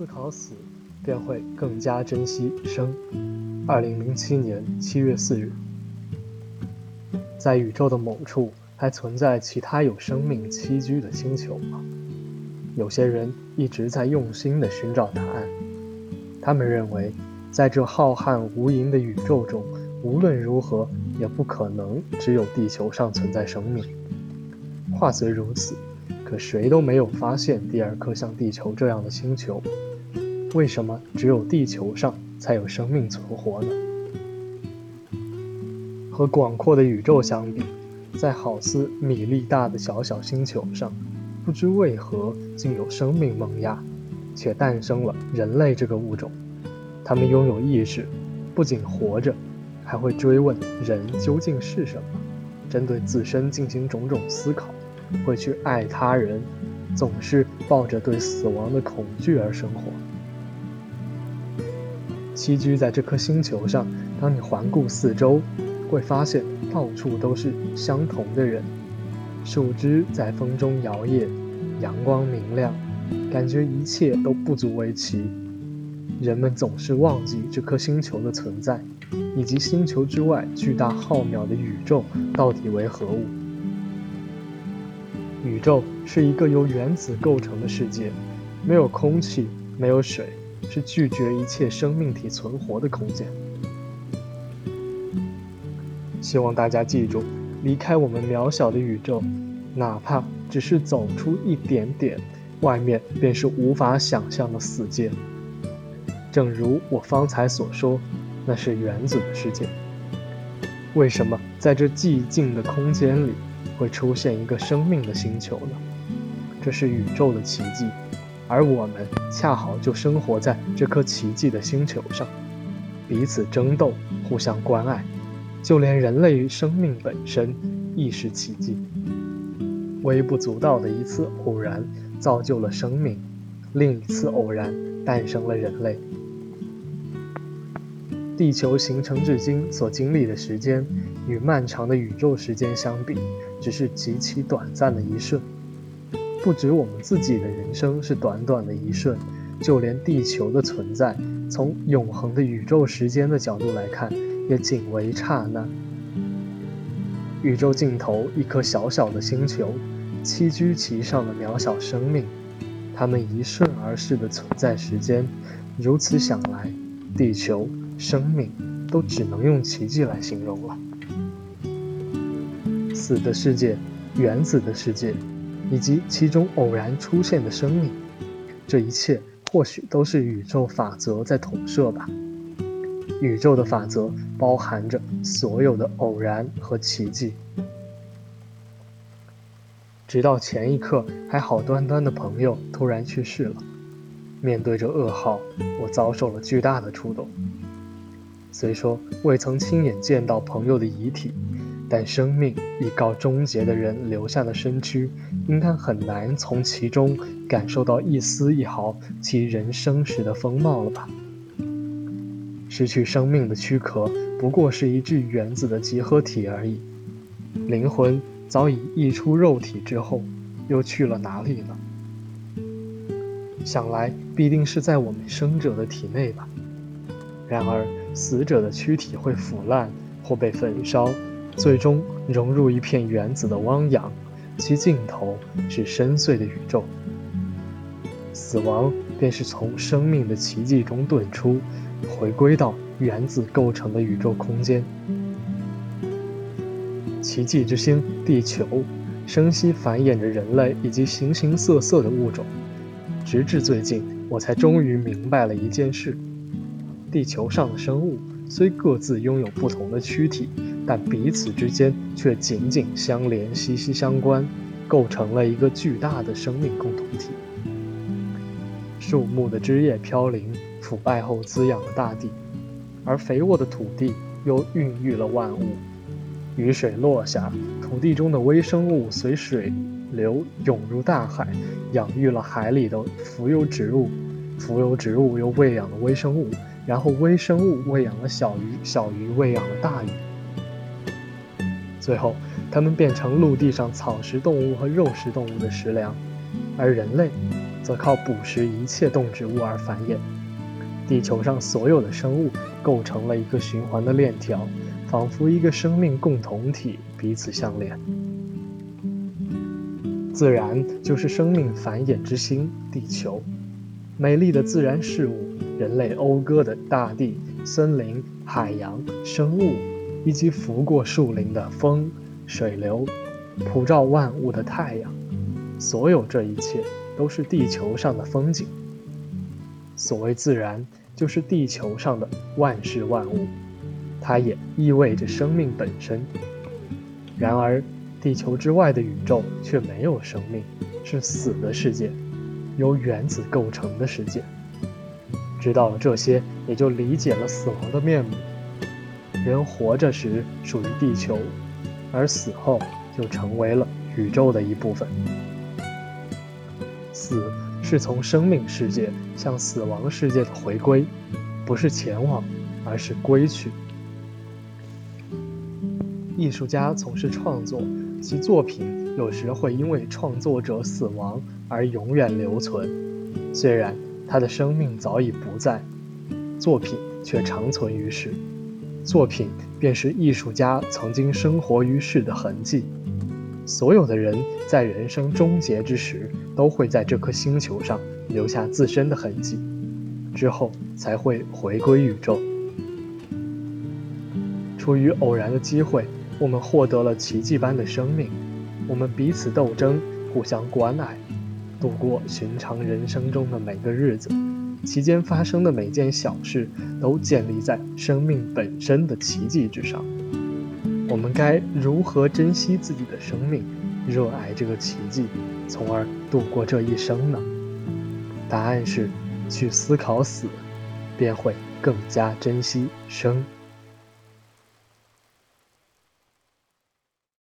思考死，便会更加珍惜生。二零零七年七月四日，在宇宙的某处还存在其他有生命栖居的星球吗？有些人一直在用心地寻找答案。他们认为，在这浩瀚无垠的宇宙中，无论如何也不可能只有地球上存在生命。话虽如此，可谁都没有发现第二颗像地球这样的星球。为什么只有地球上才有生命存活呢？和广阔的宇宙相比，在好似米粒大的小小星球上，不知为何竟有生命萌芽，且诞生了人类这个物种。他们拥有意识，不仅活着，还会追问人究竟是什么，针对自身进行种种思考，会去爱他人，总是抱着对死亡的恐惧而生活。栖居在这颗星球上，当你环顾四周，会发现到处都是相同的人。树枝在风中摇曳，阳光明亮，感觉一切都不足为奇。人们总是忘记这颗星球的存在，以及星球之外巨大浩渺的宇宙到底为何物。宇宙是一个由原子构成的世界，没有空气，没有水。是拒绝一切生命体存活的空间。希望大家记住，离开我们渺小的宇宙，哪怕只是走出一点点，外面便是无法想象的死界。正如我方才所说，那是原子的世界。为什么在这寂静的空间里会出现一个生命的星球呢？这是宇宙的奇迹。而我们恰好就生活在这颗奇迹的星球上，彼此争斗，互相关爱，就连人类生命本身亦是奇迹。微不足道的一次偶然造就了生命，另一次偶然诞生了人类。地球形成至今所经历的时间，与漫长的宇宙时间相比，只是极其短暂的一瞬。不止我们自己的人生是短短的一瞬，就连地球的存在，从永恒的宇宙时间的角度来看，也仅为刹那。宇宙尽头一颗小小的星球，栖居其上的渺小生命，它们一瞬而逝的存在时间，如此想来，地球、生命都只能用奇迹来形容了。死的世界，原子的世界。以及其中偶然出现的生命，这一切或许都是宇宙法则在统摄吧。宇宙的法则包含着所有的偶然和奇迹。直到前一刻还好端端的朋友突然去世了，面对着噩耗，我遭受了巨大的触动。虽说未曾亲眼见到朋友的遗体。但生命已告终结的人留下的身躯，应该很难从其中感受到一丝一毫其人生时的风貌了吧？失去生命的躯壳不过是一具原子的集合体而已，灵魂早已溢出肉体之后，又去了哪里呢？想来必定是在我们生者的体内吧。然而死者的躯体会腐烂或被焚烧。最终融入一片原子的汪洋，其尽头是深邃的宇宙。死亡便是从生命的奇迹中遁出，回归到原子构成的宇宙空间。奇迹之星地球，生息繁衍着人类以及形形色色的物种。直至最近，我才终于明白了一件事：地球上的生物虽各自拥有不同的躯体。但彼此之间却紧紧相连、息息相关，构成了一个巨大的生命共同体。树木的枝叶飘零，腐败后滋养了大地，而肥沃的土地又孕育了万物。雨水落下，土地中的微生物随水流涌入大海，养育了海里的浮游植物，浮游植物又喂养了微生物，然后微生物喂养了小鱼，小鱼喂养了大鱼，最后它们变成陆地上草食动物和肉食动物的食粮，而人类则靠捕食一切动植物而繁衍。地球上所有的生物构成了一个循环的链条。仿佛一个生命共同体，彼此相连。自然就是生命繁衍之星，地球。美丽的自然事物，人类讴歌的大地、森林、海洋、生物，以及拂过树林的风、水流，普照万物的太阳，所有这一切都是地球上的风景。所谓自然，就是地球上的万事万物。它也意味着生命本身。然而，地球之外的宇宙却没有生命，是死的世界，由原子构成的世界。知道了这些，也就理解了死亡的面目。人活着时属于地球，而死后就成为了宇宙的一部分。死是从生命世界向死亡世界的回归，不是前往，而是归去。艺术家从事创作，其作品有时会因为创作者死亡而永远留存。虽然他的生命早已不在，作品却长存于世。作品便是艺术家曾经生活于世的痕迹。所有的人在人生终结之时，都会在这颗星球上留下自身的痕迹，之后才会回归宇宙。出于偶然的机会。我们获得了奇迹般的生命，我们彼此斗争，互相关爱，度过寻常人生中的每个日子。其间发生的每件小事，都建立在生命本身的奇迹之上。我们该如何珍惜自己的生命，热爱这个奇迹，从而度过这一生呢？答案是，去思考死，便会更加珍惜生。